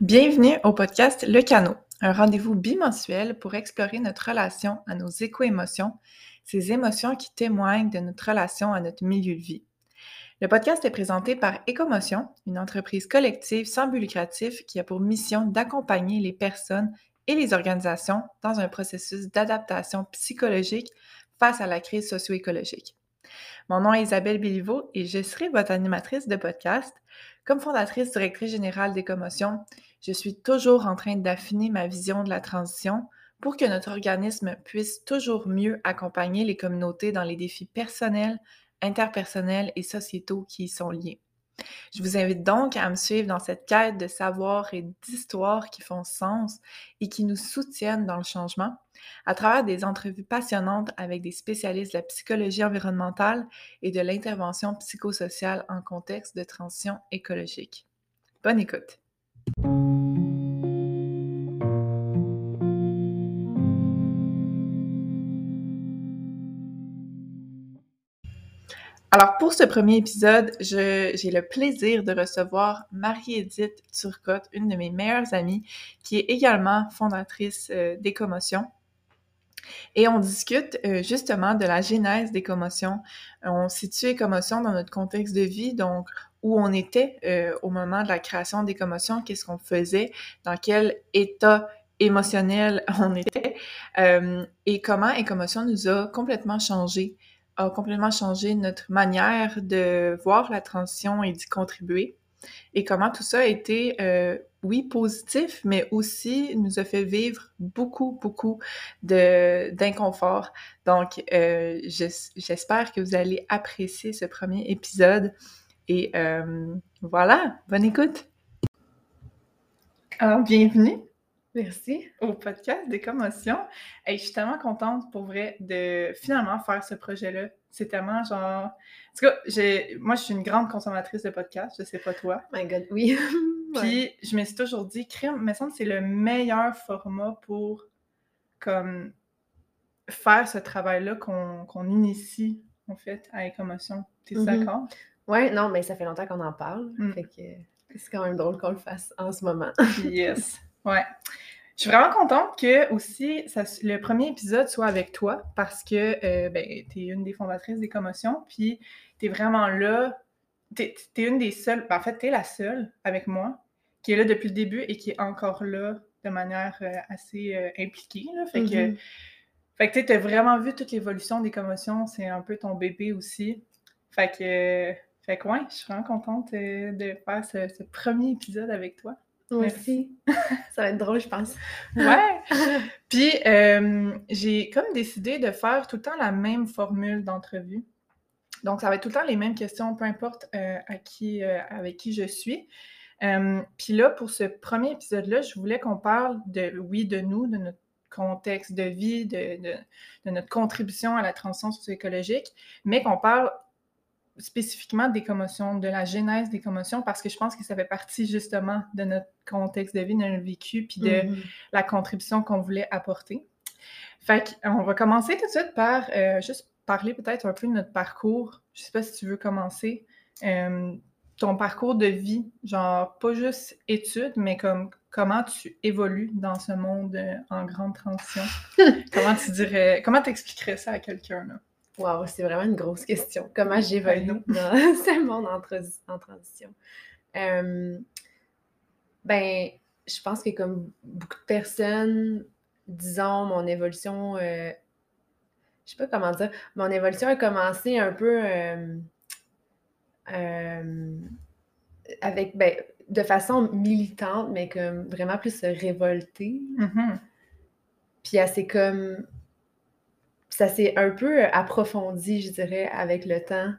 Bienvenue au podcast Le Canot, un rendez-vous bimensuel pour explorer notre relation à nos éco-émotions, ces émotions qui témoignent de notre relation à notre milieu de vie. Le podcast est présenté par Écomotion, une entreprise collective sans but lucratif qui a pour mission d'accompagner les personnes et les organisations dans un processus d'adaptation psychologique face à la crise socio-écologique. Mon nom est Isabelle Béliveau et je serai votre animatrice de podcast. Comme fondatrice directrice générale des commotions, je suis toujours en train d'affiner ma vision de la transition pour que notre organisme puisse toujours mieux accompagner les communautés dans les défis personnels, interpersonnels et sociétaux qui y sont liés. Je vous invite donc à me suivre dans cette quête de savoir et d'histoire qui font sens et qui nous soutiennent dans le changement à travers des entrevues passionnantes avec des spécialistes de la psychologie environnementale et de l'intervention psychosociale en contexte de transition écologique. Bonne écoute! Alors, pour ce premier épisode, j'ai le plaisir de recevoir Marie-Édith Turcotte, une de mes meilleures amies, qui est également fondatrice euh. Et on discute euh, justement de la genèse des commotions. On situe les dans notre contexte de vie, donc où on était euh, au moment de la création des qu'est-ce qu'on faisait, dans quel état émotionnel on était, et comment Écomotion nous a complètement changé a complètement changé notre manière de voir la transition et d'y contribuer. Et comment tout ça a été, euh, oui, positif, mais aussi nous a fait vivre beaucoup, beaucoup d'inconfort. Donc, euh, j'espère que vous allez apprécier ce premier épisode. Et euh, voilà, bonne écoute. Alors, bienvenue. Merci. Au podcast des commotions. Et je suis tellement contente pour vrai de finalement faire ce projet-là. C'est tellement genre. En tout cas, moi, je suis une grande consommatrice de podcasts. Je sais pas toi. My God, oui. Puis je me suis toujours dit, crime, me semble que c'est le meilleur format pour comme faire ce travail-là qu'on initie en fait à Écomotion. T'es mm d'accord? Ouais, non, mais ça fait longtemps qu'on en parle. Mm. Fait que c'est quand même drôle qu'on le fasse en ce moment. yes. Ouais. Je suis vraiment contente que aussi ça, le premier épisode soit avec toi parce que euh, ben, tu es une des fondatrices des commotions, puis tu es vraiment là. Tu es, une des seules, ben, en fait, tu es la seule avec moi qui est là depuis le début et qui est encore là de manière euh, assez euh, impliquée. Là. Fait que mm-hmm. fait que tu as vraiment vu toute l'évolution des commotions, c'est un peu ton bébé aussi. Fait que, fait que ouais, je suis vraiment contente de faire ce premier épisode avec toi. Moi aussi. ça va être drôle, je pense. ouais. Puis, euh, j'ai comme décidé de faire tout le temps la même formule d'entrevue. Donc, ça va être tout le temps les mêmes questions, peu importe euh, à qui, euh, avec qui je suis. puis là, pour ce premier épisode-là, je voulais qu'on parle de, oui, de nous, de notre contexte de vie, de, de, de notre contribution à la transition socio-écologique, mais qu'on parle spécifiquement des commotions, de la genèse des commotions, parce que je pense que ça fait partie justement de notre contexte de vie, de notre vécu, puis de mm-hmm. la contribution qu'on voulait apporter. Fait qu'on va commencer tout de suite par euh, juste parler peut-être un peu de notre parcours. Je sais pas si tu veux commencer. Euh, ton parcours de vie, genre pas juste études, mais comme comment tu évolues dans ce monde euh, en grande transition? comment tu dirais, comment t'expliquerais ça à quelqu'un là? Wow, c'est vraiment une grosse question. Comment j'évolue dans ce monde en, transition? Euh, ben, je pense que comme beaucoup de personnes, disons, mon évolution, euh, je sais pas comment dire, mon évolution a commencé un peu euh, avec, ben, de façon militante, mais comme vraiment plus révoltée. Mm-hmm. Puis assez comme ça s'est un peu euh, approfondi, je dirais, avec le temps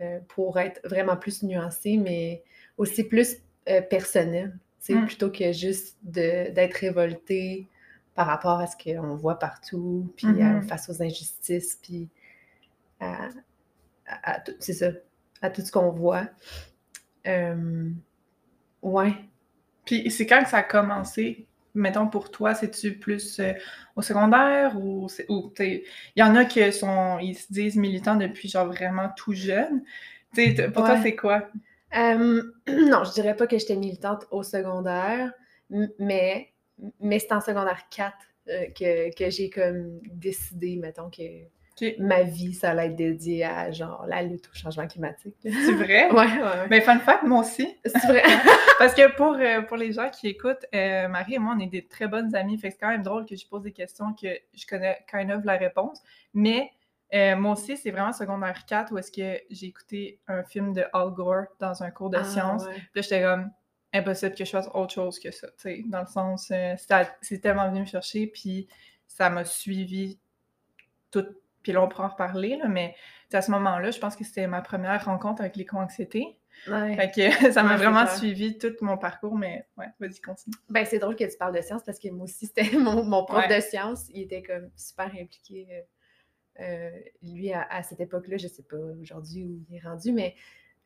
euh, pour être vraiment plus nuancé, mais aussi plus euh, personnel. C'est mm. plutôt que juste d'être révolté par rapport à ce qu'on voit partout, puis mm-hmm. face aux injustices, puis à, c'est ça, à tout ce qu'on voit. ouais. Puis c'est quand que ça a commencé? Mettons pour toi, c'est-tu plus euh, au secondaire ou, il y en a qui sont, ils se disent militants depuis genre vraiment tout jeune. pour toi, c'est quoi? non, je dirais pas que j'étais militante au secondaire, mais, mais c'est en secondaire 4 euh, que, que j'ai comme décidé, mettons, que ma vie, ça allait être dédiée à genre la lutte au changement climatique. C'est vrai? ouais, ouais, Mais fun fact, moi aussi. C'est vrai. Parce que pour, euh, pour les gens qui écoutent, euh, Marie et moi, on est des très bonnes amies. Fait que c'est quand même drôle que je pose des questions que je connais kind of la réponse. Mais euh, moi aussi, c'est vraiment secondaire 4 où est-ce que j'ai écouté un film de Al Gore dans un cours de ah, sciences. Puis là, j'étais comme impossible que je fasse autre chose que ça. dans le sens, c'est tellement venu me chercher. Puis ça m'a suivi toute puis là, on pourra en reparler, là, mais à ce moment-là, je pense que c'était ma première rencontre avec l'éco-anxiété. Ouais. Fait que ça m'a vraiment suivi tout mon parcours, mais ouais, vas-y, continue. Ben, c'est drôle que tu parles de sciences parce que moi aussi, c'était mon, prof de sciences. Il était comme super impliqué. Euh, euh, lui, à, cette époque-là, je sais pas aujourd'hui où il est rendu, mais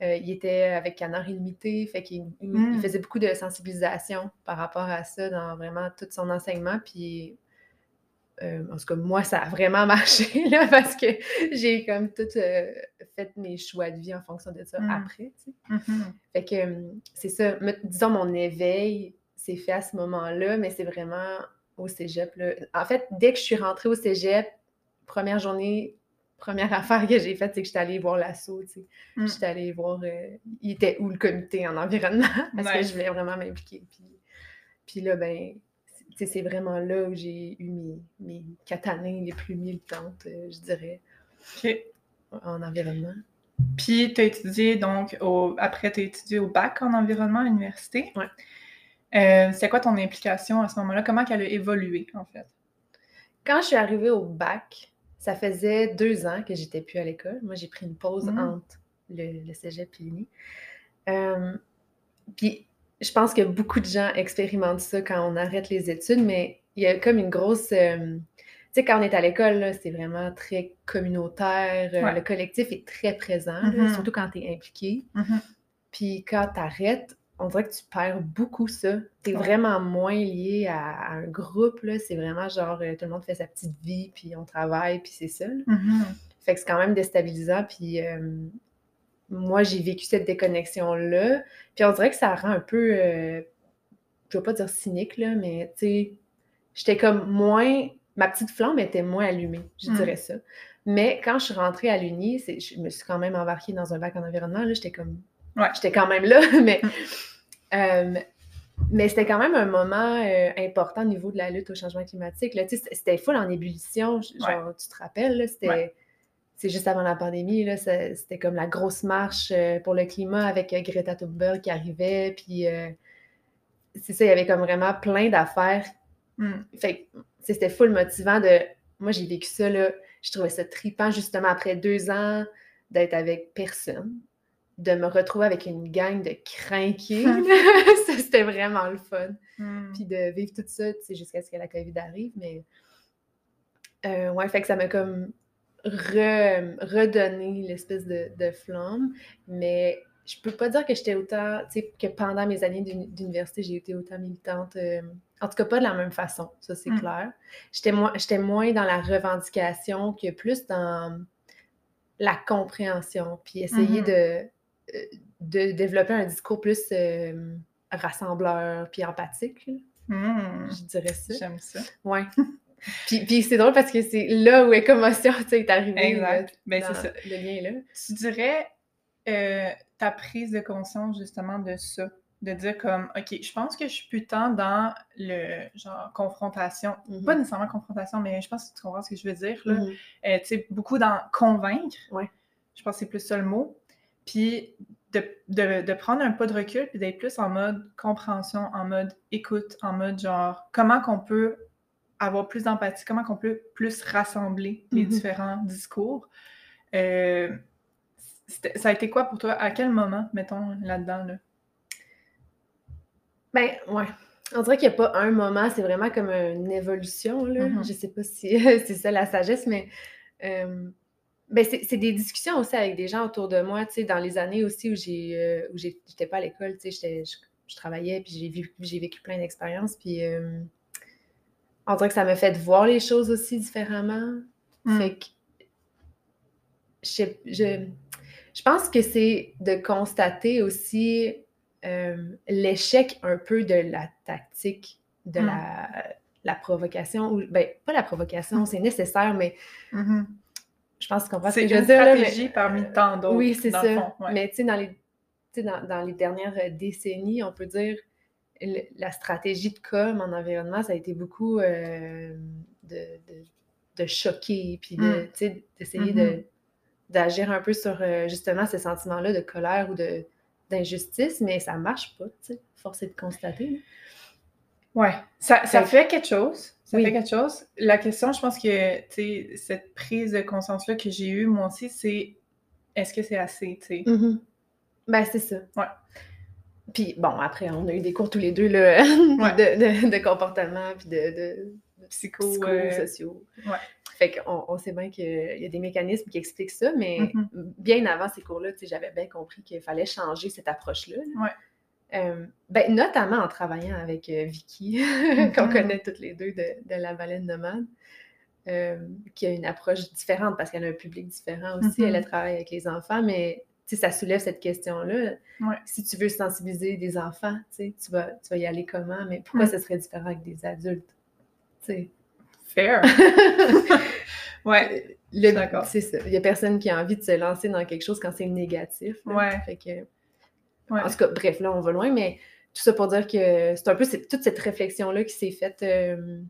euh, il était avec Canard Illimité, fait qu'il hmm. faisait beaucoup de sensibilisation par rapport à ça dans vraiment tout son enseignement. Puis euh, en tout cas, moi, ça a vraiment marché, là, parce que j'ai comme tout euh, fait mes choix de vie en fonction de ça mmh. après, tu sais. Mmh fait que euh, c'est ça, disons, mon éveil s'est fait à ce moment-là, mais c'est vraiment au cégep, là. En fait, dès que je suis rentrée au cégep, première journée, première affaire que j'ai faite, c'est que j'étais allée voir l'assaut, tu sais. Mmh. J'étais allée voir, il était où le comité en environnement, parce que je voulais vraiment m'impliquer. Puis, puis là, ben c'est vraiment là où j'ai eu mes, mes quatre années les plus militantes, euh, je dirais, en environnement. Puis, tu as étudié, donc, au, après, tu as étudié au bac en environnement à l'université. Oui. Euh, c'est quoi ton implication à ce moment-là? Comment elle a évolué, en fait? Quand je suis arrivée au bac, ça faisait deux ans que j'étais plus à l'école. Moi, j'ai pris une pause mmh. entre le, le cégep et l'uni. Euh, puis je pense que beaucoup de gens expérimentent ça quand on arrête les études, mais il y a comme une grosse. Euh, tu sais, quand on est à l'école, c'est vraiment très communautaire. Euh, le collectif est très présent, mm-hmm. surtout quand tu es impliqué. Mm-hmm. Puis quand tu arrêtes, on dirait que tu perds beaucoup ça. Tu es vraiment moins lié à, un groupe. C'est vraiment genre, euh, tout le monde fait sa petite vie, puis on travaille, puis c'est ça. Mm-hmm. Fait que c'est quand même déstabilisant. Puis moi, j'ai vécu cette déconnexion-là. Puis on dirait que ça rend un peu, euh, je ne veux pas dire cynique, là, mais tu sais, j'étais comme moins, ma petite flamme était moins allumée, je hmm. dirais ça. Mais quand je suis rentrée à l'Uni, je me suis quand même embarquée dans un bac en environnement, là, j'étais comme, ouais. j'étais quand même là, mais, euh, mais c'était quand même un moment euh, important au niveau de la lutte au changement climatique. Là, c'était full en ébullition, genre, tu te rappelles, c'était c'est juste avant la pandémie, c'était comme la grosse marche euh, pour le climat avec euh, Greta Thunberg qui arrivait. Puis euh, c'est ça, il y avait comme vraiment plein d'affaires. Hmm. Fait c'était full motivant de. Moi, j'ai vécu ça, là. Je trouvais ça tripant justement après deux ans d'être avec personne, de me retrouver avec une gang de crinqués. c'était vraiment le fun. Hmm. Puis de vivre tout ça, jusqu'à ce que la COVID arrive. Mais ouais, fait que ça m'a comme redonner l'espèce de, flamme. Mais je peux pas dire que j'étais autant, tu sais, que pendant mes années d'université, j'ai été autant militante. Euh, en tout cas, pas de la même façon, ça c'est mm. clair. J'étais moins, moins dans la revendication que plus dans la compréhension, puis essayer mm-hmm. de, euh, de développer un discours plus euh, rassembleur, puis empathique. Mm. Je dirais ça. J'aime ça. Ouais. Puis, c'est drôle parce que c'est là où Écomotion est arrivé. Exact. Ben, c'est ça. Le lien là. Tu dirais euh, ta prise de conscience justement de ça? De dire comme, OK, je pense que je suis plus tant dans le genre confrontation. Mm-hmm. Pas nécessairement confrontation, mais je pense que tu comprends ce que je veux dire. Là. Mm-hmm. Euh, tu sais, beaucoup dans convaincre. Ouais. Je pense que c'est plus ça le mot. Puis de, de, de, prendre un pas de recul, puis d'être plus en mode compréhension, en mode écoute, en mode genre, comment qu'on peut avoir plus d'empathie, comment on peut plus rassembler les mm-hmm. différents discours. Euh, ça a été quoi pour toi? À quel moment, mettons, là-dedans? Là? Ben, ouais. On dirait qu'il n'y a pas un moment, c'est vraiment comme une évolution. Là. Mm-hmm. Je sais pas si c'est ça la sagesse, mais euh, ben c'est des discussions aussi avec des gens autour de moi, dans les années aussi où j'ai euh, où j'étais pas à l'école, je, je, travaillais, puis j'ai vécu, vécu plein d'expériences, puis on dirait que ça m'a fait voir les choses aussi différemment. Hmm. Fait que je, Je pense que c'est de constater aussi euh, l'échec un peu de la tactique, de mm. la, provocation. Ou, ben, pas la provocation, mm. c'est nécessaire, mais mm-hmm. je pense qu'on va C'est une stratégie parmi tant d'autres. Oui, c'est ça. Mais tu sais, dans les, dans, dans, les dernières décennies, on peut dire la stratégie de com en environnement, ça a été beaucoup euh, de, de, choquer, puis mm. d'essayer de, mm-hmm. d'agir un peu sur euh, justement ces sentiments-là de colère ou de, d'injustice, mais ça marche pas, tu sais, force est de constater. Ouais, ça, ça fait quelque chose. Ça fait quelque chose. La question, je pense que, tu sais, cette prise de conscience-là que j'ai eue, moi aussi, c'est est-ce que c'est assez, tu sais? Mm-hmm. Ben, c'est ça. Ouais. Puis, bon, après, on a eu des cours tous les deux, là, de, de, comportement, puis de, de psycho. Ouais. Fait qu'on on sait bien qu'il y a des mécanismes qui expliquent ça, mais mm-hmm. bien avant ces cours-là, j'avais bien compris qu'il fallait changer cette approche-là. Euh, ben, notamment en travaillant avec euh, Vicky, qu'on mm-hmm. connaît toutes les deux de, la baleine nomade, euh, qui a une approche différente parce qu'elle a un public différent aussi. Elle mm-hmm. travaillé avec les enfants, mais ça soulève cette question-là. Si tu veux sensibiliser des enfants, tu vas, tu vas y aller comment, mais pourquoi mm. ce serait différent avec des adultes? Fair. ouais. D'accord. C'est ça. Il n'y a personne qui a envie de se lancer dans quelque chose quand c'est négatif. Ouais. Fait que... En tout cas, bref, là, on va loin, mais tout ça pour dire que c'est un peu toute cette réflexion-là qui s'est faite euh,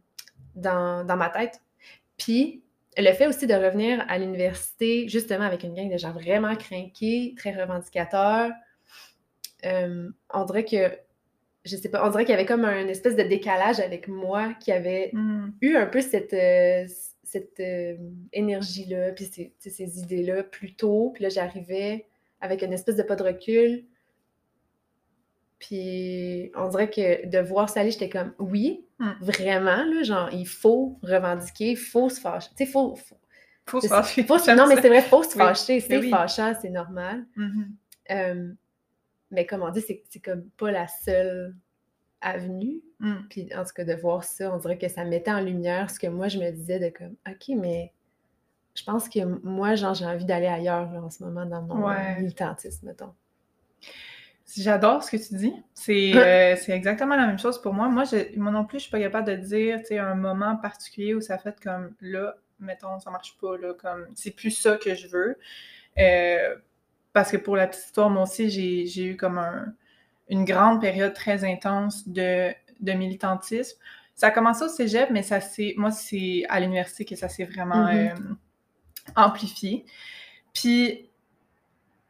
dans, dans ma tête. Puis, le fait aussi de revenir à l'université, justement avec une gang de gens vraiment craqués, très revendicateurs, euh, on dirait que je sais pas, on dirait qu'il y avait comme un espèce de décalage avec moi qui avait hmm. eu un peu cette, euh, cette euh, énergie-là, puis ces, ces idées-là plus tôt. Puis là, j'arrivais avec une espèce de pas de recul. Puis on dirait que de voir ça aller, j'étais comme oui, hmm. vraiment, là, genre, il faut revendiquer, il faut se fâcher. Tu sais, il faut, faut, se fâcher. non, mais c'est vrai, il faut se fâcher. C'est fâchant, c'est normal. Mm-hmm. Euh, mais comme on dit, c'est comme pas la seule avenue. Mm. Puis en tout cas, de voir ça, on dirait que ça mettait en lumière ce que moi, je me disais de comme, OK, mais je pense que moi, genre, j'ai envie d'aller ailleurs en ce moment dans mon militantisme, mettons. J'adore ce que tu dis. Euh, c'est exactement la même chose pour moi. Moi, je, moi non plus, je suis pas capable de dire, tu sais, un moment particulier où ça fait comme là, mettons, ça marche pas, là, comme c'est plus ça que je veux. Euh, parce que pour la petite histoire, moi aussi, j'ai eu comme une grande période très intense de, militantisme. Ça a commencé au cégep, mais ça c'est moi, c'est à l'université que ça s'est vraiment mm-hmm. euh, amplifié. Puis,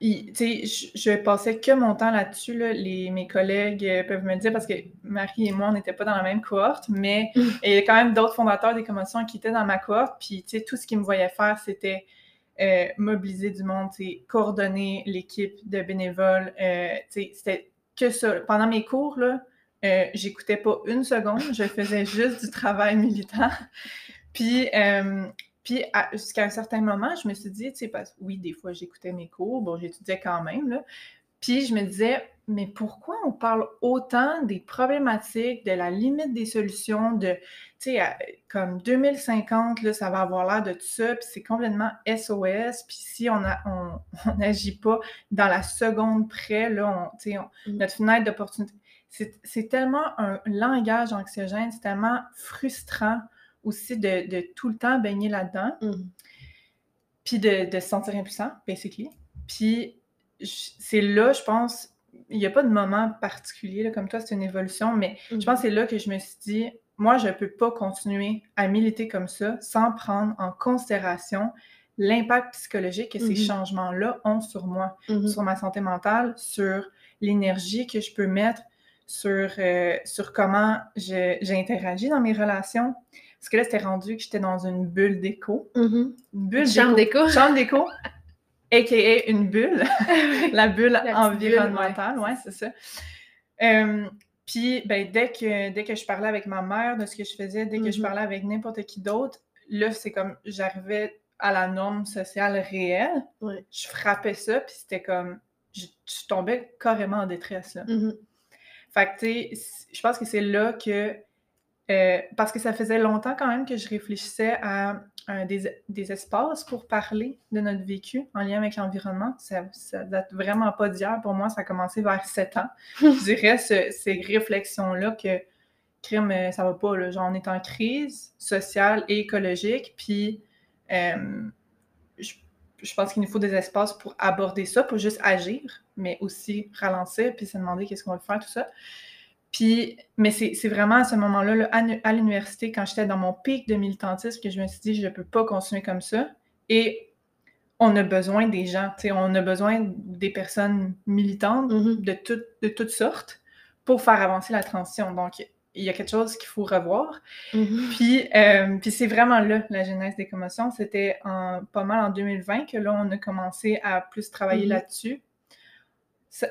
sais, je, passais que mon temps là-dessus. Les, mes collègues euh, peuvent me dire, parce que Marie et moi, on n'était pas dans la même cohorte, mais il y a quand même d'autres fondateurs des commotions qui étaient dans ma cohorte. Puis, tu sais, tout ce qu'ils me voyaient faire, c'était euh, mobiliser du monde, coordonner l'équipe de bénévoles. Euh, c'était que ça. Pendant mes cours, là, euh, j'écoutais pas une seconde, je faisais juste du travail militant. Puis, puis jusqu'à un certain moment, je me suis dit, tu sais, oui, des fois j'écoutais mes cours, bon, j'étudiais quand même, là. Puis je me disais, mais pourquoi on parle autant des problématiques, de la limite des solutions, de, tu sais, comme 2050, là, ça va avoir l'air de tout ça, puis c'est complètement SOS, puis si on n'agit pas dans la seconde près, là, on, sais, mm. notre fenêtre d'opportunité, c'est tellement un langage anxiogène, c'est tellement frustrant aussi de, tout le temps baigner là-dedans, mm. puis de, de se sentir impuissant, basically. Puis c'est là, je pense, il n'y a pas de moment particulier, comme toi, c'est une évolution, mais je pense que c'est là que je me suis dit, moi, je ne peux pas continuer à militer comme ça sans prendre en considération l'impact psychologique que ces mm-hmm. changements-là ont sur moi, mm-hmm. sur ma santé mentale, sur l'énergie que je peux mettre, sur, euh, sur comment j'interagis dans mes relations. Parce que là, c'était rendu que j'étais dans une bulle d'écho. Mm-hmm. Une bulle Chambre d'écho. Chambre d'écho. a.k.a. une bulle, la bulle environnementale, ouais, c'est ça. Euh, puis, ben, dès que, dès que je parlais avec ma mère de ce que je faisais, dès que je mm-hmm. parlais avec n'importe qui d'autre, là, c'est comme j'arrivais à la norme sociale réelle. Je frappais ça, puis c'était comme. Je, tombais carrément en détresse. Là. Mm-hmm. Fait que, tu sais, je pense que c'est là que. Euh, parce que ça faisait longtemps quand même que je réfléchissais à des, espaces pour parler de notre vécu en lien avec l'environnement. Ça, ça date vraiment pas d'hier. Pour moi, ça a commencé vers 7 ans. Je dirais ces réflexions-là que crime, euh, ça va pas. Là. Genre, on est en crise sociale et écologique. Puis, euh, je, pense qu'il nous faut des espaces pour aborder ça, pour juste agir, mais aussi ralentir, puis se demander qu'est-ce qu'on va faire, tout ça. Puis, mais c'est vraiment à ce moment-là, à, l'université, quand j'étais dans mon pic de militantisme, que je me suis dit, je ne peux pas continuer comme ça. Et on a besoin des gens, on a besoin des personnes militantes mm-hmm. de, de toutes sortes pour faire avancer la transition. Donc, il y a quelque chose qu'il faut revoir. Mm-hmm. Puis, euh, puis c'est vraiment là, la genèse des commotions. C'était pas mal en 2020 que là, on a commencé à plus travailler mm-hmm. là-dessus.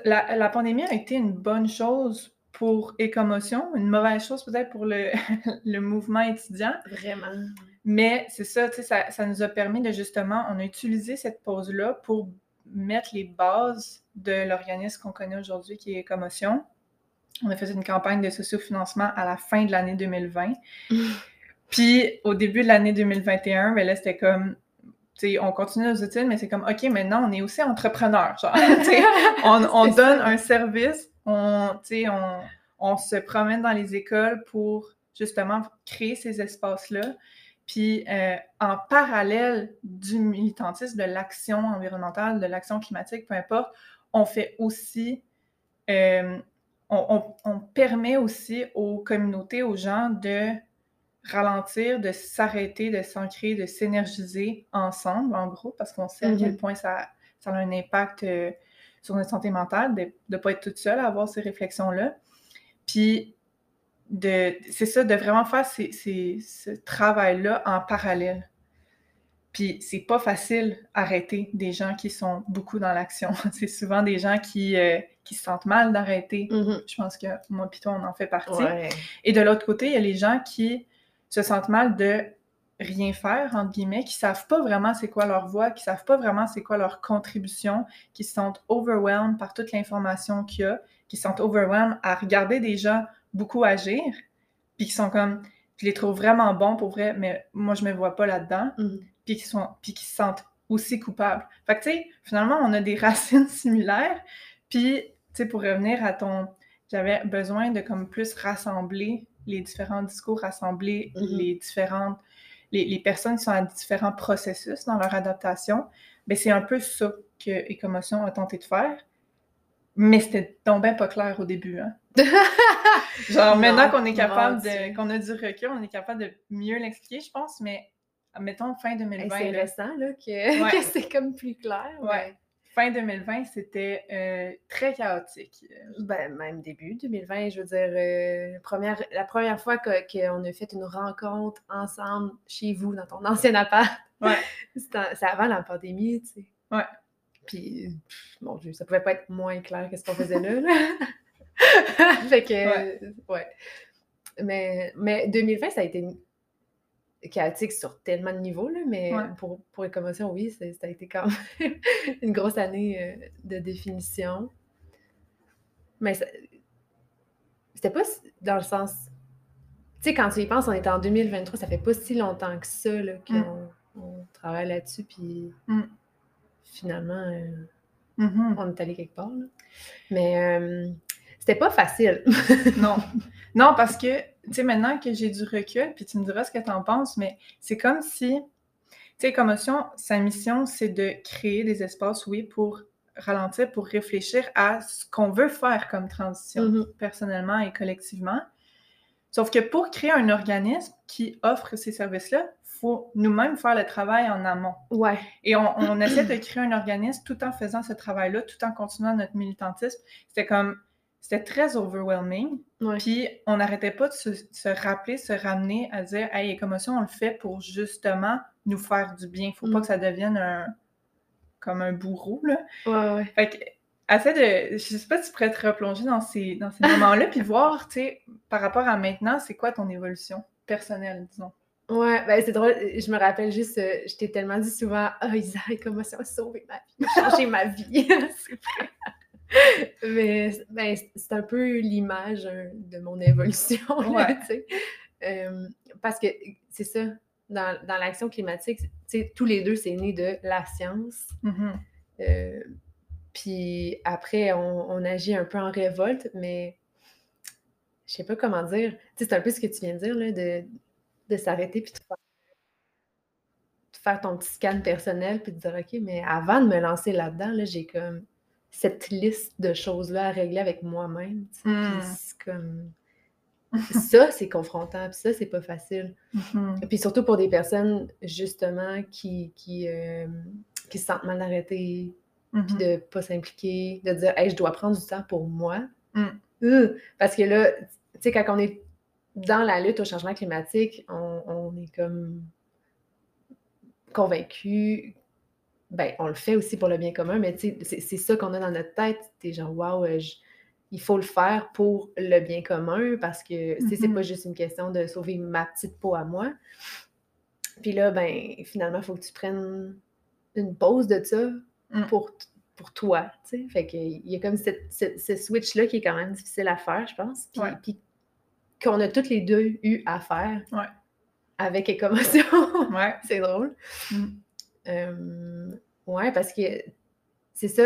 La, la, pandémie a été une bonne chose pour Écomotion, une mauvaise chose peut-être pour le, le, mouvement étudiant. Vraiment. Mais c'est ça, tu sais, ça, ça, nous a permis de justement, on a utilisé cette pause-là pour mettre les bases de l'organisme qu'on connaît aujourd'hui, qui est Écomotion. On a fait une campagne de sociofinancement à la fin de l'année 2020. Puis au début de l'année 2021, ben là, c'était comme on continue nos études, mais c'est comme, OK, maintenant, on est aussi entrepreneur. Genre, on, on donne un service on, on, on se promène dans les écoles pour justement créer ces espaces-là. Puis euh, en parallèle du militantisme, de l'action environnementale, de l'action climatique, peu importe, on fait aussi, euh, on, on, permet aussi aux communautés, aux gens de ralentir, de s'arrêter, de s'ancrer, de s'énergiser ensemble, en gros, parce qu'on sait à quel mm-hmm. point ça, ça a un impact euh, sur notre santé mentale, de ne pas être toute seule à avoir ces réflexions-là. Puis, c'est ça, de vraiment faire ce travail-là en parallèle. Puis, c'est pas facile arrêter des gens qui sont beaucoup dans l'action. c'est souvent des gens qui, euh, qui se sentent mal d'arrêter. Mm-hmm. Je pense que moi et toi, on en fait partie. Et de l'autre côté, il y a les gens qui se sentent mal de rien faire, entre guillemets, qui savent pas vraiment c'est quoi leur voix, qui savent pas vraiment c'est quoi leur contribution, qui se sentent overwhelmed par toute l'information qu'il y a, qui se sentent overwhelmed à regarder des gens beaucoup agir, puis qui sont comme, je les trouve vraiment bons pour vrai, mais moi je me vois pas là-dedans, mm-hmm. puis qui sont, puis qui se sentent aussi coupables. Fait que tu sais, finalement on a des racines similaires, puis tu sais pour revenir à ton, j'avais besoin de comme plus rassembler les différents discours, rassembler mm-hmm. les différentes les, personnes sont à différents processus dans leur adaptation, ben c'est un peu ça que Écomotion a tenté de faire. Mais c'était donc bien pas clair au début. Hein? Genre, maintenant qu'on est capable de. qu'on a du recul, on est capable de mieux l'expliquer, je pense, mais mettons fin 2020. c'est récent, là, que, c'est comme plus clair. Ouais fin 2020, c'était euh, très chaotique. Ben, même début 2020, je veux dire, euh, première, la première fois qu'on a fait une rencontre ensemble chez vous, dans ton ancien appart, ouais. c'est avant la pandémie, tu sais. Ouais. Puis, bon Dieu, ça pouvait pas être moins clair que ce qu'on faisait là. fait que, ouais. Mais, mais 2020, ça a été chaotique sur tellement de niveaux, là, mais pour, pour les commotions, oui, ça a été quand même une grosse année euh, de définition. Mais c'était pas dans le sens. Tu sais, quand tu y penses, on est en 2023, ça fait pas si longtemps que ça mm. qu'on travaille là-dessus, puis mm. finalement, euh, mm-hmm. on est allé quelque part. Mais euh, c'était pas facile. non. Non, parce que, tu sais, maintenant que j'ai du recul, puis tu me diras ce que tu en penses, mais c'est comme si, tu sais, Commotion, sa mission, c'est de créer des espaces, oui, pour ralentir, pour réfléchir à ce qu'on veut faire comme transition, mm-hmm. personnellement et collectivement. Sauf que pour créer un organisme qui offre ces services-là, faut nous-mêmes faire le travail en amont. Ouais. Et on, on essaie de créer un organisme tout en faisant ce travail-là, tout en continuant notre militantisme. C'était comme c'était très overwhelming. Puis on n'arrêtait pas de se, rappeler, se ramener à dire Hey, émotion, on le fait pour justement nous faire du bien. Il Faut pas mm. que ça devienne un comme un bourreau. Là. Ouais, ouais. Fait que, essaie de. Je sais pas si tu pourrais te replonger dans ces, dans ces moments-là, puis voir, tu sais, par rapport à maintenant, c'est quoi ton évolution personnelle, disons? Ouais, ben c'est drôle. Je me rappelle juste, euh, je t'ai tellement dit souvent, ah, oh, Isa, ça a sauvé ma vie, changé ma vie. Mais ben, c'est un peu l'image hein, de mon évolution. parce que c'est ça, dans, l'action climatique, tous les deux, c'est né de la science. Mm-hmm. Euh, puis après, on, agit un peu en révolte, mais je sais pas comment dire. c'est un peu ce que tu viens de dire, là, de, de s'arrêter puis de faire, de faire, ton petit scan personnel puis de dire, OK, mais avant de me lancer là-dedans, là, j'ai comme cette liste de choses-là à régler avec moi-même. Mm. c'est comme ça, c'est confrontant, puis ça, c'est pas facile. Mm-hmm. Puis surtout pour des personnes, justement, qui, qui, euh, qui se sentent mal arrêtées, puis mm-hmm. de pas s'impliquer, de dire, hey, je dois prendre du temps pour moi. Mm. Euh, parce que là, tu sais, quand on est dans la lutte au changement climatique, on, est comme convaincu, ben, on le fait aussi pour le bien commun, mais tu sais, c'est ça qu'on a dans notre tête. T'es genre, waouh, je il faut le faire pour le bien commun parce que c'est pas mm-hmm. juste une question de sauver ma petite peau à moi. Puis là, ben, finalement, il faut que tu prennes une pause de ça mm. pour, pour toi. sais. Fait qu'il y a comme ce switch-là qui est quand même difficile à faire, je pense. Puis, qu'on a toutes les deux eu à faire avec Écomotion. ouais. c'est drôle. Mm. Euh, ouais, parce que c'est ça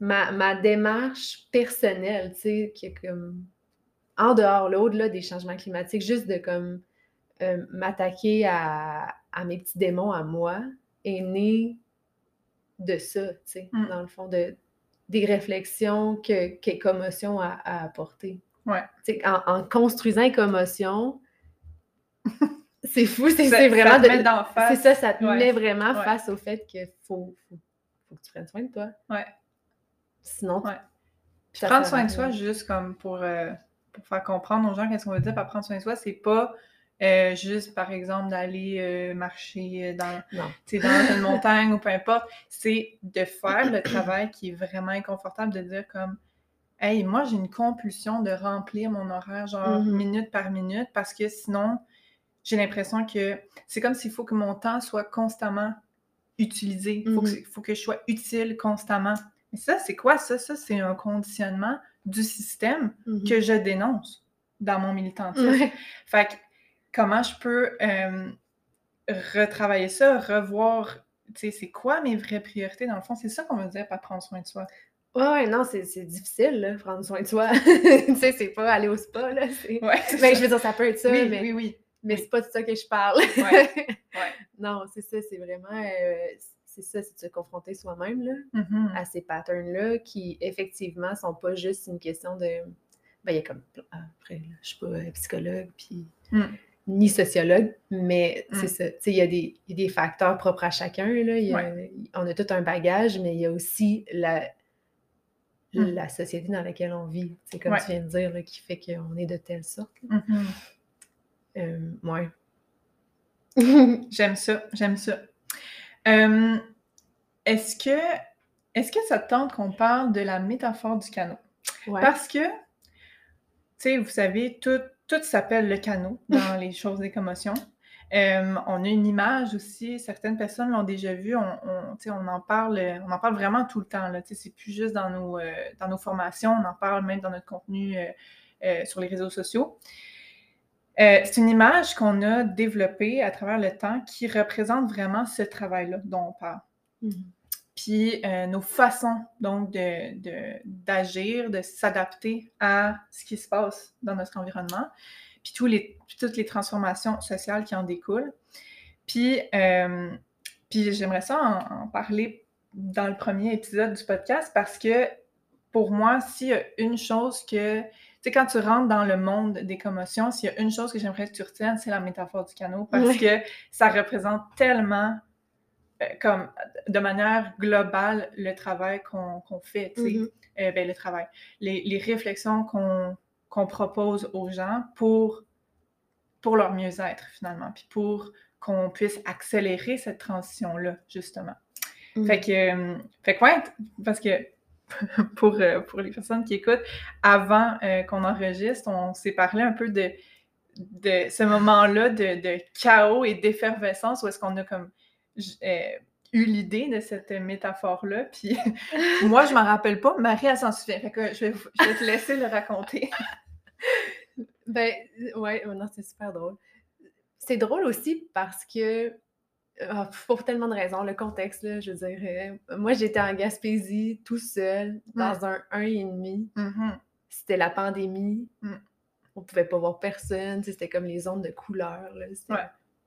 ma, démarche personnelle, tu sais, qui est comme en dehors, là, au-delà des changements climatiques, juste de comme euh, m'attaquer à, mes petits démons à moi, est née de ça, tu sais, mm. dans le fond, de, des réflexions que, qu'Écomotion a, a apportées. Ouais. En, en, construisant commotion c'est fou, c'est, vraiment. C'est ça, ça te met vraiment face au fait qu'il faut, faut, faut, que tu prennes soin de toi. Ouais. Sinon, ouais. prendre soin de soi, juste comme pour, euh, pour faire comprendre aux gens qu'est-ce qu'on veut dire par prendre soin de soi, c'est pas euh, juste, par exemple, d'aller euh, marcher dans, dans une montagne ou peu importe. C'est de faire le travail qui est vraiment inconfortable, de dire comme Hey, moi, j'ai une compulsion de remplir mon horaire, genre mm-hmm. minute par minute, parce que sinon, j'ai l'impression que c'est comme s'il faut que mon temps soit constamment utilisé. Il faut, mm-hmm. faut, que je sois utile constamment. Mais ça, c'est quoi ça? Ça, c'est un conditionnement du système mm-hmm. que je dénonce dans mon militantisme. Fait que comment je peux euh, retravailler ça, revoir, tu sais, c'est quoi mes vraies priorités? Dans le fond, c'est ça qu'on veut dire par prendre soin de soi. Ouais, ouais, non, c'est difficile, là, prendre soin de soi. tu sais, c'est pas aller au spa, là. Ouais, ben, je veux dire, ça peut être ça, oui, mais, oui, oui. Mais c'est pas de ça que je parle. ouais. ouais. Non, c'est ça, c'est vraiment... Euh, c'est ça, c'est de se confronter soi-même mm-hmm. à ces patterns-là qui, effectivement, sont pas juste une question de. Ben, il y a comme. Après, là, je suis pas euh, psychologue, puis. Mm. Ni sociologue, mais c'est mm. ça. Il y, a des, y a des facteurs propres à chacun. Là. on a tout un bagage, mais il y a aussi la, mm. la société dans laquelle on vit. C'est comme tu viens de dire, là, qui fait qu'on est de telle sorte. Euh, ouais. j'aime ça, j'aime ça. Euh, est-ce que, est que ça tente qu'on parle de la métaphore du canot? Parce que, tu sais, vous savez, tout, tout s'appelle le canot dans les choses des commotions. Euh, on a une image aussi, certaines personnes l'ont déjà vu, on, on, on, en parle, on en parle vraiment tout le temps. C'est plus juste dans nos, euh, dans nos formations, on en parle même dans notre contenu sur les réseaux sociaux. Euh, c'est une image qu'on a développée à travers le temps qui représente vraiment ce travail-là dont on parle. Mm-hmm. Puis euh, nos façons donc d'agir, de, s'adapter à ce qui se passe dans notre environnement, puis tous les, toutes les transformations sociales qui en découlent. Puis, euh, puis j'aimerais ça en, parler dans le premier épisode du podcast parce que pour moi, s'il y a une chose que sais, quand tu rentres dans le monde des commotions, s'il y a une chose que j'aimerais que tu retiennes, c'est la métaphore du canot, parce que ça représente tellement, euh, comme, de manière globale, le travail qu'on fait, tu sais, mm-hmm. euh, ben, le travail, les, réflexions qu'on propose aux gens pour, pour leur mieux-être, finalement, puis pour qu'on puisse accélérer cette transition-là, justement. Mm. Fait que, euh, fait que, ouais, parce que pour, euh, pour les personnes qui écoutent, avant euh, qu'on enregistre, on s'est parlé un peu de, de ce moment-là de, chaos et d'effervescence où est-ce qu'on a comme euh, eu l'idée de cette métaphore-là. Puis moi, je m'en rappelle pas. Marie, elle s'en souvient. Je vais, je vais te laisser le raconter. ben, ouais, oh non, c'est super drôle. c'est drôle aussi parce que ah, pour tellement de raisons, le contexte, là, je euh, moi j'étais en Gaspésie tout seul dans un 1,5. Mm C'était la pandémie. Mm. On pouvait pas voir personne. C'était comme les ondes de couleur.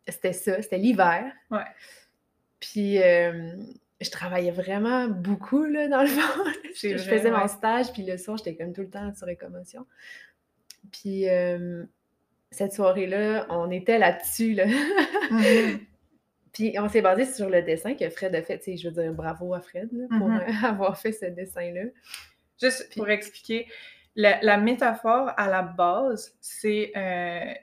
C'était ça, c'était l'hiver. Ouais. Puis euh, je travaillais vraiment beaucoup là, dans le fond. je, faisais mon stage, puis le soir, j'étais comme tout le temps sur écomotion. Puis euh, cette soirée-là, on était là-dessus. Là. Mm-hmm. Puis on s'est basé sur le dessin que Fred a fait. Tu sais, je veux dire, bravo à Fred pour mm-hmm. avoir fait ce dessin-là. Juste pour expliquer, la, métaphore à la base, c'est euh,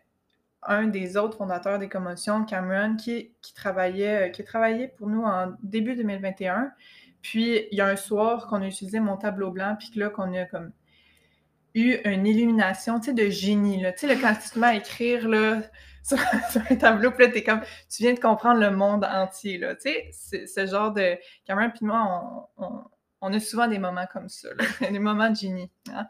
un des autres fondateurs des commotions, Cameron, qui, qui, travaillait, euh, qui travaillait pour nous en début 2021. Puis il y a un soir qu'on a utilisé mon tableau blanc, puis là qu'on a comme eu une illumination, tu sais, de génie, là. Tu sais, quand tu te mets à écrire, là, sur, un tableau, puis là, t'es comme, tu viens de comprendre le monde entier, là. Tu sais, ce genre de... Cameron puis moi, on, on, a souvent des moments comme ça, là, des moments de génie. Hein.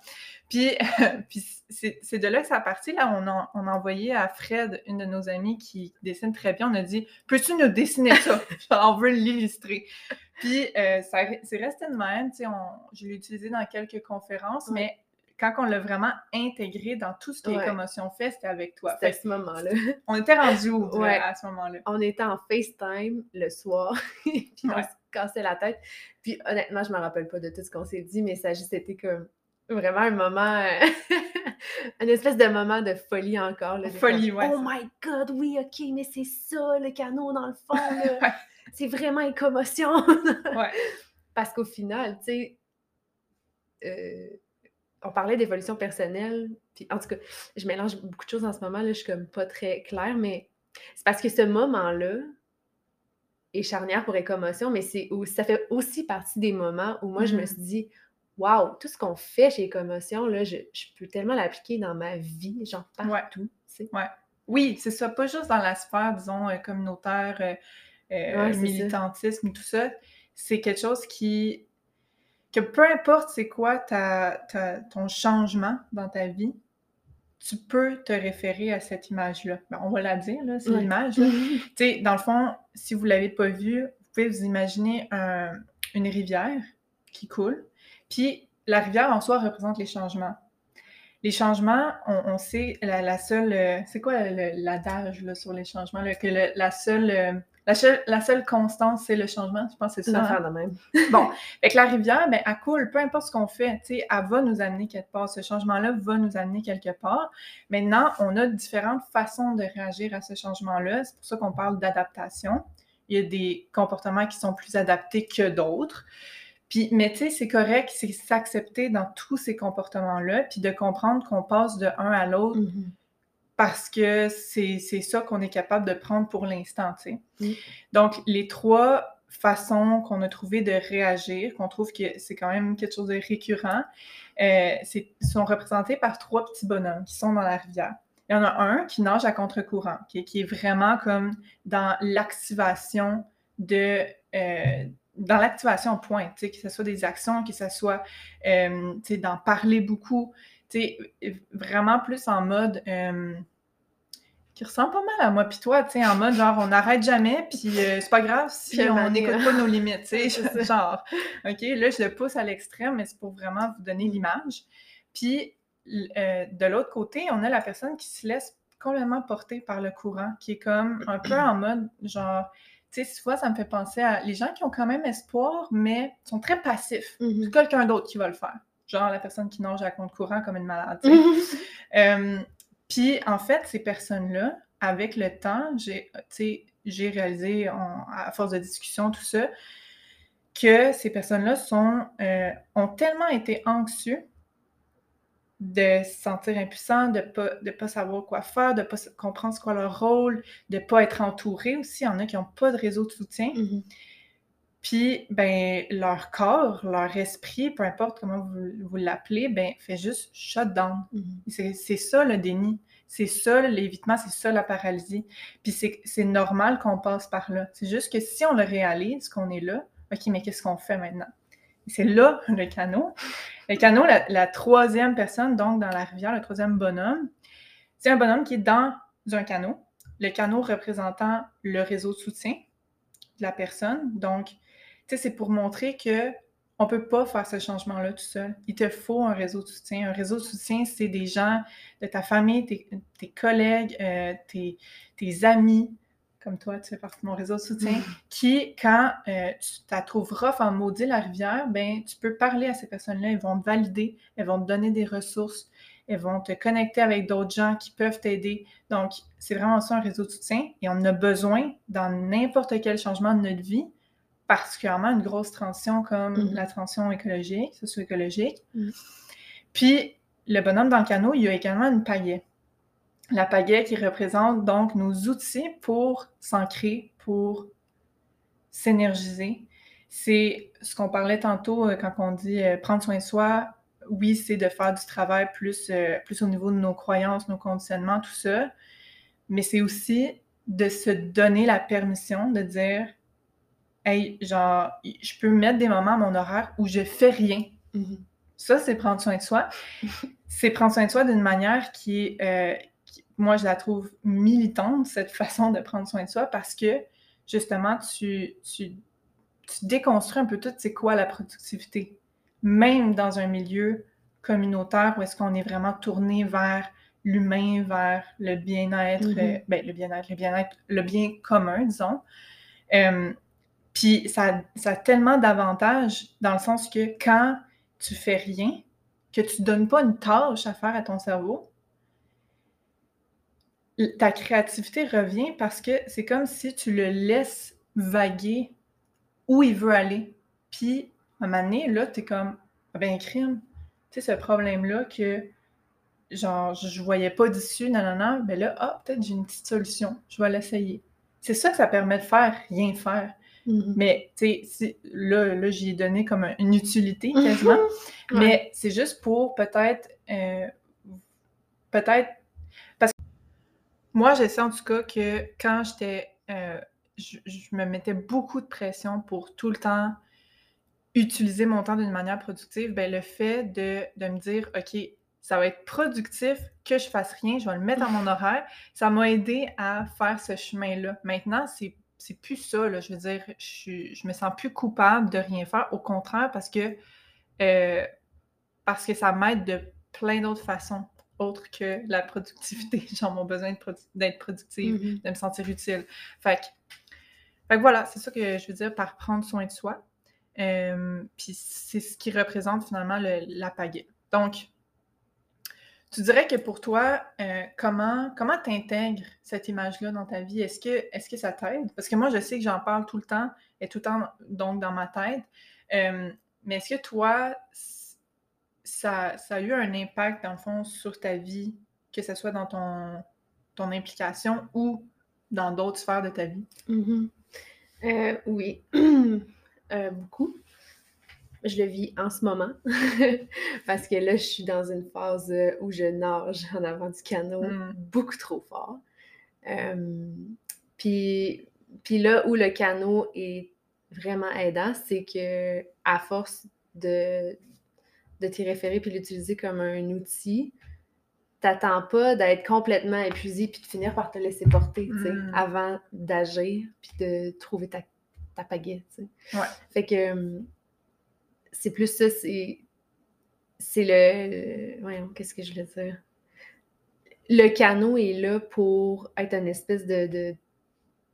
Puis, puis c'est de là que ça a parti, là, on a, on a envoyé à Fred, une de nos amies qui dessine très bien, on a dit, peux-tu nous dessiner ça? on veut l'illustrer. Puis, euh, c'est resté de même, tu sais, je l'ai utilisé dans quelques conférences, mais quand on l'a vraiment intégré dans tout ce que les commotions fait, c'était avec toi. C'était à ce moment-là. On était rendus où à ce moment-là? On était en FaceTime le soir, puis on se cassait la tête. Puis honnêtement, je me rappelle pas de tout ce qu'on s'est dit, mais ça a juste été comme vraiment un moment, euh, une espèce de moment de folie encore. Là, folie, ouais. Oh my God, oui, OK, mais c'est ça, le canot dans le fond, c'est vraiment une commotion. ouais. Parce qu'au final, tu sais, euh, on parlait d'évolution personnelle, puis en tout cas, je mélange beaucoup de choses en ce moment, là, je suis comme pas très claire, mais c'est parce que ce moment-là est charnière pour Écomotion, mais c'est ça fait aussi partie des moments où moi, je me mm-hmm. suis dit, waouh, tout ce qu'on fait chez Écomotion, là, je, peux tellement l'appliquer dans ma vie, genre partout. Ouais. ouais. Oui, c'est ça, pas juste dans la sphère, disons, euh, communautaire, euh, euh, militantisme et tout ça. C'est quelque chose qui que peu importe c'est quoi ta, ton changement dans ta vie, tu peux te référer à cette image-là. Ben, on va la dire, là, c'est l'image. tu dans le fond, si vous ne l'avez pas vue, vous pouvez vous imaginer une rivière qui coule. Puis la rivière en soi représente les changements. Les changements, on, sait, la, seule. Euh, c'est quoi l'adage sur les changements? Là, que la seule euh, la seule, la seule constance, c'est le changement. Je pense que c'est ça. Hein? de même. bon, avec la rivière, ben, elle coule, peu importe ce qu'on fait, elle va nous amener quelque part. Ce changement-là va nous amener quelque part. Maintenant, on a différentes façons de réagir à ce changement-là. C'est pour ça qu'on parle d'adaptation. Il y a des comportements qui sont plus adaptés que d'autres. Puis, mais tu sais, c'est correct, c'est s'accepter dans tous ces comportements-là, puis de comprendre qu'on passe de un à l'autre. Mm-hmm parce que c'est ça qu'on est capable de prendre pour l'instant. Mm. Donc, les trois façons qu'on a trouvé de réagir, qu'on trouve que c'est quand même quelque chose de récurrent, euh, sont représentées par trois petits bonhommes qui sont dans la rivière. Il y en a un qui nage à contre-courant, qui, qui, est vraiment comme dans l'activation de... Euh, dans l'activation point, que ce soit des actions, que ce soit euh, d'en parler beaucoup, vraiment plus en mode euh, qui ressemble pas mal à moi puis toi, tu sais, en mode genre on n'arrête jamais, puis euh, c'est pas grave si on n'écoute pas nos limites, tu sais, genre, ok, là je le pousse à l'extrême, mais c'est pour vraiment vous donner l'image. Puis euh, de l'autre côté, on a la personne qui se laisse complètement porter par le courant, qui est comme un peu en mode genre, tu sais, fois ça me fait penser à les gens qui ont quand même espoir, mais sont très passifs. Mm-hmm. C'est quelqu'un d'autre qui va le faire genre la personne qui nage à compte courant comme une malade. Euh, puis en fait, ces personnes-là, avec le temps, j'ai, j'ai réalisé à force de discussion, tout ça, que ces personnes-là sont, euh, ont tellement été anxieux de se sentir impuissants, de ne pas, de pas savoir quoi faire, de ne pas comprendre ce qu'est leur rôle, de ne pas être entourés aussi. Il y en a qui n'ont pas de réseau de soutien. Mm-hmm. Puis, ben, leur corps, leur esprit, peu importe comment vous, l'appelez, ben, fait juste shut down. Mm-hmm. C'est ça le déni. C'est ça l'évitement, c'est ça la paralysie. Puis c'est normal qu'on passe par là. C'est juste que si on le réalise, qu'on est là, OK, mais qu'est-ce qu'on fait maintenant? C'est là le canot. Le canot, la, la, troisième personne, donc dans la rivière, le troisième bonhomme, c'est un bonhomme qui est dans un canot le canot représentant le réseau de soutien de la personne. Donc, sais, c'est pour montrer que on peut pas faire ce changement-là tout seul. Il te faut un réseau de soutien. Un réseau de soutien, c'est des gens de ta famille, tes, collègues, euh, tes, amis, comme toi, tu fais partie de mon réseau de soutien, mm. qui, quand euh, tu la trouves rough en maudit la rivière, ben tu peux parler à ces personnes-là, elles vont te valider, elles vont te donner des ressources, elles vont te connecter avec d'autres gens qui peuvent t'aider. Donc, c'est vraiment ça un réseau de soutien et on a besoin dans n'importe quel changement de notre vie particulièrement une grosse transition comme mm. la transition écologique, socio-écologique. Mm. Puis, le bonhomme dans le canot, il y a également une pagaie. La pagaie qui représente donc nos outils pour s'ancrer, pour s'énergiser. C'est ce qu'on parlait tantôt euh, quand on dit euh, prendre soin de soi. Oui, c'est de faire du travail plus, euh, plus au niveau de nos croyances, nos conditionnements, tout ça. Mais c'est aussi de se donner la permission de dire hey, genre, je peux mettre des moments à mon horaire où je fais rien. Mm-hmm. Ça, c'est prendre soin de soi. c'est prendre soin de soi d'une manière qui est, euh, moi, je la trouve militante, cette façon de prendre soin de soi, parce que, justement, tu, tu, tu déconstruis un peu tout, c'est quoi la productivité. Même dans un milieu communautaire où est-ce qu'on est vraiment tourné vers l'humain, vers le bien-être, mm-hmm. euh, ben, le bien-être, le bien-être, le bien commun, disons. Euh, puis ça, ça a tellement d'avantages dans le sens que quand tu fais rien, que tu donnes pas une tâche à faire à ton cerveau, ta créativité revient parce que c'est comme si tu le laisses vaguer où il veut aller. Puis, à un moment donné, là, t'es comme, ah ben, crime, tu sais, ce problème-là que, genre, je voyais pas d'issue, non, non, non, ben là, ah, peut-être j'ai une petite solution, je vais l'essayer. C'est ça que ça permet de faire, rien faire. Mm-hmm. Mais, tu sais, là, là j'y ai donné comme une utilité quasiment. Mais c'est juste pour peut-être. Euh, peut-être. Parce que moi, je sais en tout cas que quand j'étais. Euh, je, me mettais beaucoup de pression pour tout le temps utiliser mon temps d'une manière productive. Ben, le fait de, de me dire, OK, ça va être productif que je fasse rien, je vais le mettre dans mon horaire. Ça m'a aidé à faire ce chemin-là. Maintenant, c'est c'est plus ça, là. Je veux dire, je, je me sens plus coupable de rien faire. Au contraire, parce que, euh, parce que ça m'aide de plein d'autres façons autres que la productivité. Genre mon besoin d'être productive, mm-hmm. de me sentir utile. Fait que, voilà, c'est ça que je veux dire par prendre soin de soi. Euh, puis c'est ce qui représente finalement la pagaie. Donc, tu dirais que pour toi, euh, comment comment t'intègres cette image-là dans ta vie? Est-ce que, est que ça t'aide? Parce que moi, je sais que j'en parle tout le temps et tout le temps donc dans ma tête. Euh, mais est-ce que toi, ça, ça, a eu un impact, dans le fond, sur ta vie, que ce soit dans ton, ton implication ou dans d'autres sphères de ta vie? Mm-hmm. Euh, oui, beaucoup je le vis en ce moment parce que là, je suis dans une phase euh, où je nage en avant du canot hmm. beaucoup trop fort. puis, puis là où le canot est vraiment aidant, c'est que à force de, de t'y référer puis l'utiliser comme un outil, t'attends pas d'être complètement épuisé puis de finir par te laisser porter, hmm. avant d'agir puis de trouver ta, ta pagaie, Ouais. Fait que c'est plus ça, c'est. C'est le. Voyons, qu'est-ce que je veux dire? Le canot est là pour être une espèce de,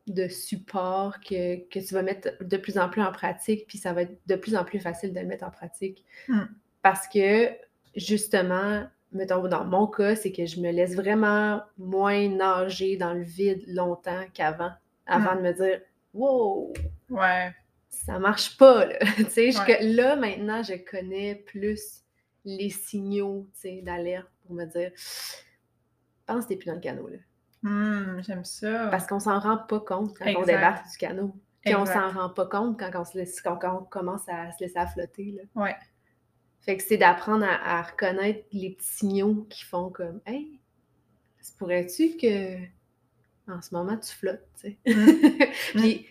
de, support que, tu vas mettre de plus en plus en pratique, puis ça va être de plus en plus facile de le mettre en pratique. Hmm. Parce que, justement, mettons, dans mon cas, c'est que je me laisse vraiment moins nager dans le vide longtemps qu'avant, avant hmm. de me dire Wow! Ouais ça marche pas. Là, là, maintenant, je connais plus les signaux d'alerte pour me dire pense que t'es plus dans le canot. Là. Mmh, j'aime ça. Parce qu'on s'en rend pas compte quand on débarque du canot. Puis on s'en rend pas compte quand on, se laisse, quand, on commence à se laisser à flotter. Là. Ouais. Fait que c'est d'apprendre à, reconnaître les petits signaux qui font comme Hey, pourrais-tu que en ce moment tu flottes, tu sais. Mmh. Puis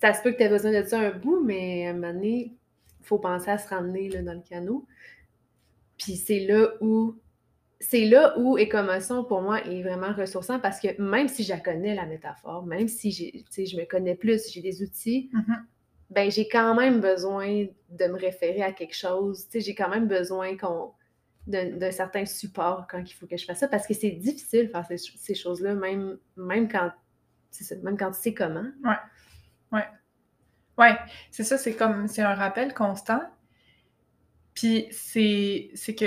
ça se peut que tu aies besoin de ça un bout, mais à un moment donné, il faut penser à se ramener là, dans le canot. Puis c'est là où c'est là où pour moi, est vraiment ressourçant parce que même si je connais, la métaphore, même si je me connais plus, j'ai des outils, mm-hmm. ben j'ai quand même besoin de me référer à quelque chose. J'ai quand même besoin qu'on d'un certain support quand il faut que je fasse ça parce que c'est difficile de faire ces, choses-là, même, même quand même quand tu sais comment. Ouais. Ouais. Ouais. C'est ça, c'est comme c'est un rappel constant. Puis c'est que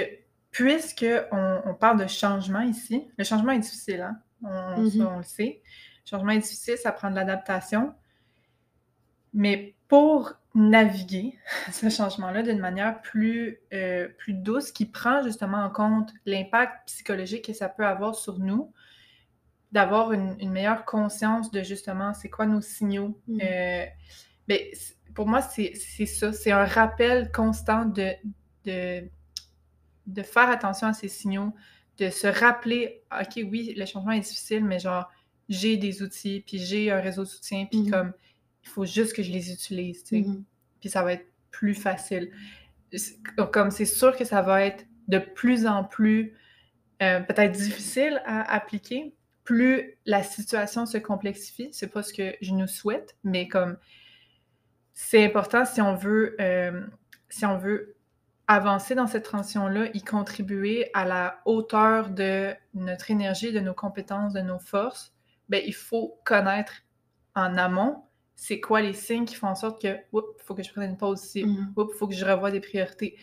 puisque on, parle de changement ici, le changement est difficile, hein? On, mm-hmm. on le sait. Le changement est difficile, ça prend de l'adaptation. Mais pour naviguer ce changement-là d'une manière plus, euh, plus douce, qui prend justement en compte l'impact psychologique que ça peut avoir sur nous, d'avoir une, meilleure conscience de justement c'est quoi nos signaux. Mm. Euh, ben, pour moi, c'est ça, c'est un rappel constant de, de, de faire attention à ces signaux, de se rappeler, OK, oui, le changement est difficile, mais genre, j'ai des outils, puis j'ai un réseau de soutien, puis mm. comme il faut juste que je les utilise, tu sais. Mm-hmm. Puis ça va être plus facile. Comme c'est sûr que ça va être de plus en plus euh, peut-être difficile à appliquer, plus la situation se complexifie. C'est pas ce que je nous souhaite, mais comme c'est important si on veut, euh, si on veut avancer dans cette transition-là, y contribuer à la hauteur de notre énergie, de nos compétences, de nos forces, ben, il faut connaître en amont c'est quoi les signes qui font en sorte que, oups, il faut que je prenne une pause ici, mm. oups, il faut que je revoie des priorités.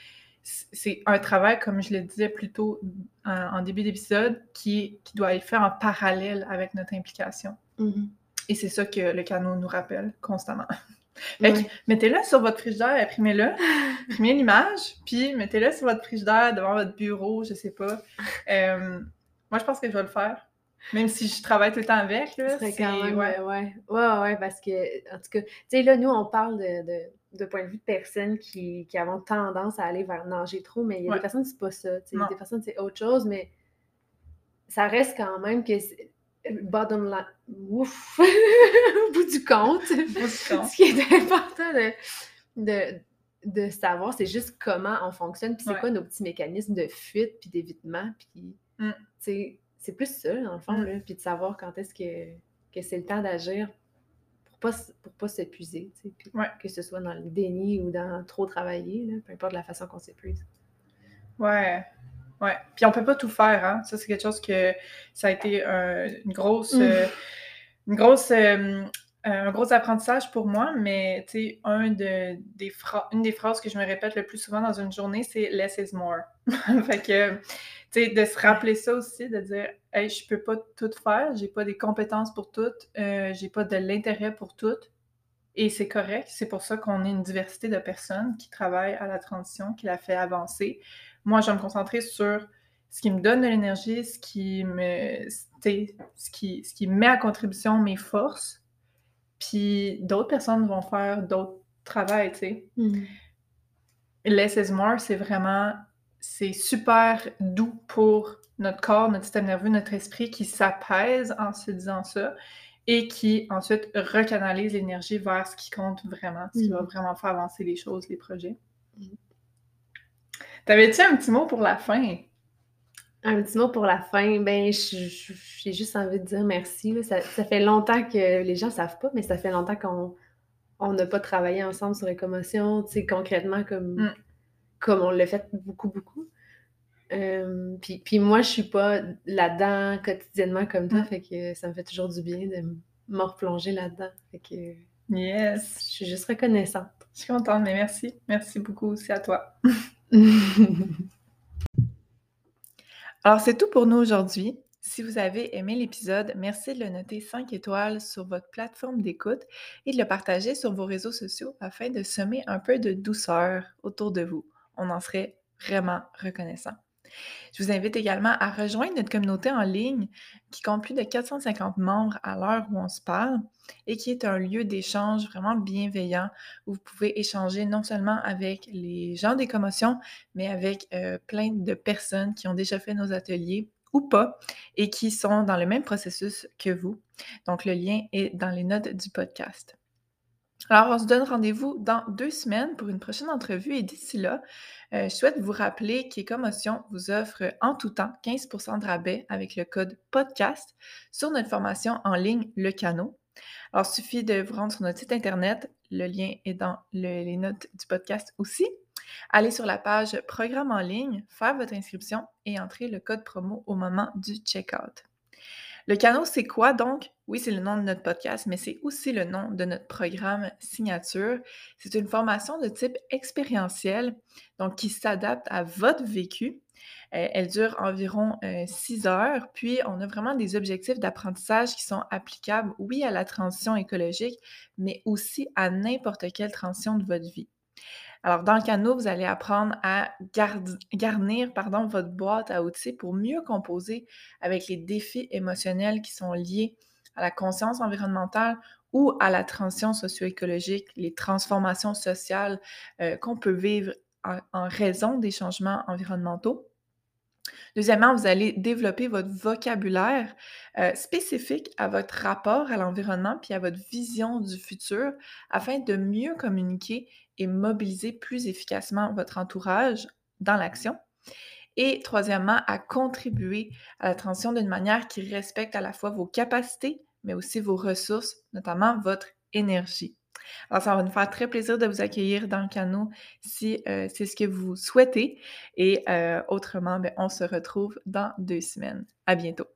C'est un travail, comme je le disais plus tôt en, début d'épisode, qui, qui doit être fait en parallèle avec notre implication. Mm-hmm. Et c'est ça que le canot nous rappelle constamment. mettez-le sur votre frigidaire, imprimez-le, imprimez l'image, puis mettez-le sur votre frigidaire, devant votre bureau, je sais pas. Euh, moi, je pense que je vais le faire. Même si je travaille tout le temps avec, là. C'est quand même, ouais. ouais. Ouais, parce que, en tout cas, tu sais, là, nous, on parle de, de, point de vue de personnes qui, qui ont tendance à aller vers nager trop, mais il y a des personnes, c'est pas ça. Tu sais, des personnes, c'est autre chose, mais ça reste quand même que bottom line, ouf, au bout du compte, ce qui est important de, de, savoir, c'est juste comment on fonctionne, puis c'est quoi nos petits mécanismes de fuite, puis d'évitement, puis, mm. c'est plus ça, dans le fond, mm. puis de savoir quand est-ce que, que c'est le temps d'agir pour pas, pour pas s'épuiser, que ce soit dans le déni ou dans trop travailler, peu importe la façon qu'on s'épuise. Ouais, ouais. Puis on peut pas tout faire, hein. Ça, c'est quelque chose que ça a été une grosse... Mm. Euh, une grosse euh, un gros apprentissage pour moi, mais tu sais, un de, des une des phrases que je me répète le plus souvent dans une journée, c'est less is more. fait que, de se rappeler ça aussi, de dire, hey, je peux pas tout faire, j'ai pas des compétences pour tout, euh, j'ai pas de l'intérêt pour tout. Et c'est correct, c'est pour ça qu'on est une diversité de personnes qui travaillent à la transition, qui la fait avancer. Moi, je vais me concentrer sur ce qui me donne de l'énergie, ce qui me, ce qui, ce qui met à contribution mes forces, puis d'autres personnes vont faire d'autres travaux, tu sais. Mm. Less is more, c'est vraiment, c'est super doux pour notre corps, notre système nerveux, notre esprit qui s'apaise en se disant ça et qui ensuite recanalise l'énergie vers ce qui compte vraiment, ce qui va mm. vraiment faire avancer les choses, les projets. Mm. T'avais-tu un petit mot pour la fin? Un petit mot pour la fin. Ben, j'ai juste envie de dire merci. Ça, fait longtemps que les gens ne savent pas, mais ça fait longtemps qu'on n'a pas travaillé ensemble sur les commotions, tu sais, concrètement, comme, mm. Comme on l'a fait beaucoup, beaucoup. Euh, puis, moi, je suis pas là-dedans quotidiennement comme toi, mm. fait que ça me fait toujours du bien de me replonger là-dedans. Fait que. Yes! Je suis juste reconnaissante. Je suis contente, mais merci. Merci beaucoup aussi à toi. Alors, c'est tout pour nous aujourd'hui. Si vous avez aimé l'épisode, merci de le noter 5 étoiles sur votre plateforme d'écoute et de le partager sur vos réseaux sociaux afin de semer un peu de douceur autour de vous. On en serait vraiment reconnaissant. Je vous invite également à rejoindre notre communauté en ligne qui compte plus de 450 membres à l'heure où on se parle et qui est un lieu d'échange vraiment bienveillant où vous pouvez échanger non seulement avec les gens des commotions, mais avec euh, plein de personnes qui ont déjà fait nos ateliers ou pas et qui sont dans le même processus que vous. Donc le lien est dans les notes du podcast. Alors, on se donne rendez-vous dans deux semaines pour une prochaine entrevue et d'ici là, euh, je souhaite vous rappeler qu'Écomotion vous offre en tout temps 15% de rabais avec le code podcast sur notre formation en ligne Le Canot. Alors, il suffit de vous rendre sur notre site internet. Le lien est dans les notes du podcast aussi. Allez sur la page Programme en ligne, faire votre inscription et entrer le code promo au moment du checkout. Le canot, c'est quoi? Donc? Oui, c'est le nom de notre podcast, mais c'est aussi le nom de notre programme signature. C'est une formation de type expérientiel, donc qui s'adapte à votre vécu. Euh, elle dure environ euh, six heures, puis on a vraiment des objectifs d'apprentissage qui sont applicables, oui, à la transition écologique, mais aussi à n'importe quelle transition de votre vie. Alors, dans le canot, vous allez apprendre à garnir pardon, votre boîte à outils pour mieux composer avec les défis émotionnels qui sont liés à la conscience environnementale ou à la transition socio-écologique, les transformations sociales euh, qu'on peut vivre en, raison des changements environnementaux. Deuxièmement, vous allez développer votre vocabulaire euh, spécifique à votre rapport à l'environnement puis à votre vision du futur afin de mieux communiquer et mobiliser plus efficacement votre entourage dans l'action. Et troisièmement, à contribuer à la transition d'une manière qui respecte à la fois vos capacités, mais aussi vos ressources, notamment votre énergie. Alors, ça va nous faire très plaisir de vous accueillir dans le canot si euh, c'est ce que vous souhaitez. Et euh, autrement, ben, on se retrouve dans deux semaines. À bientôt.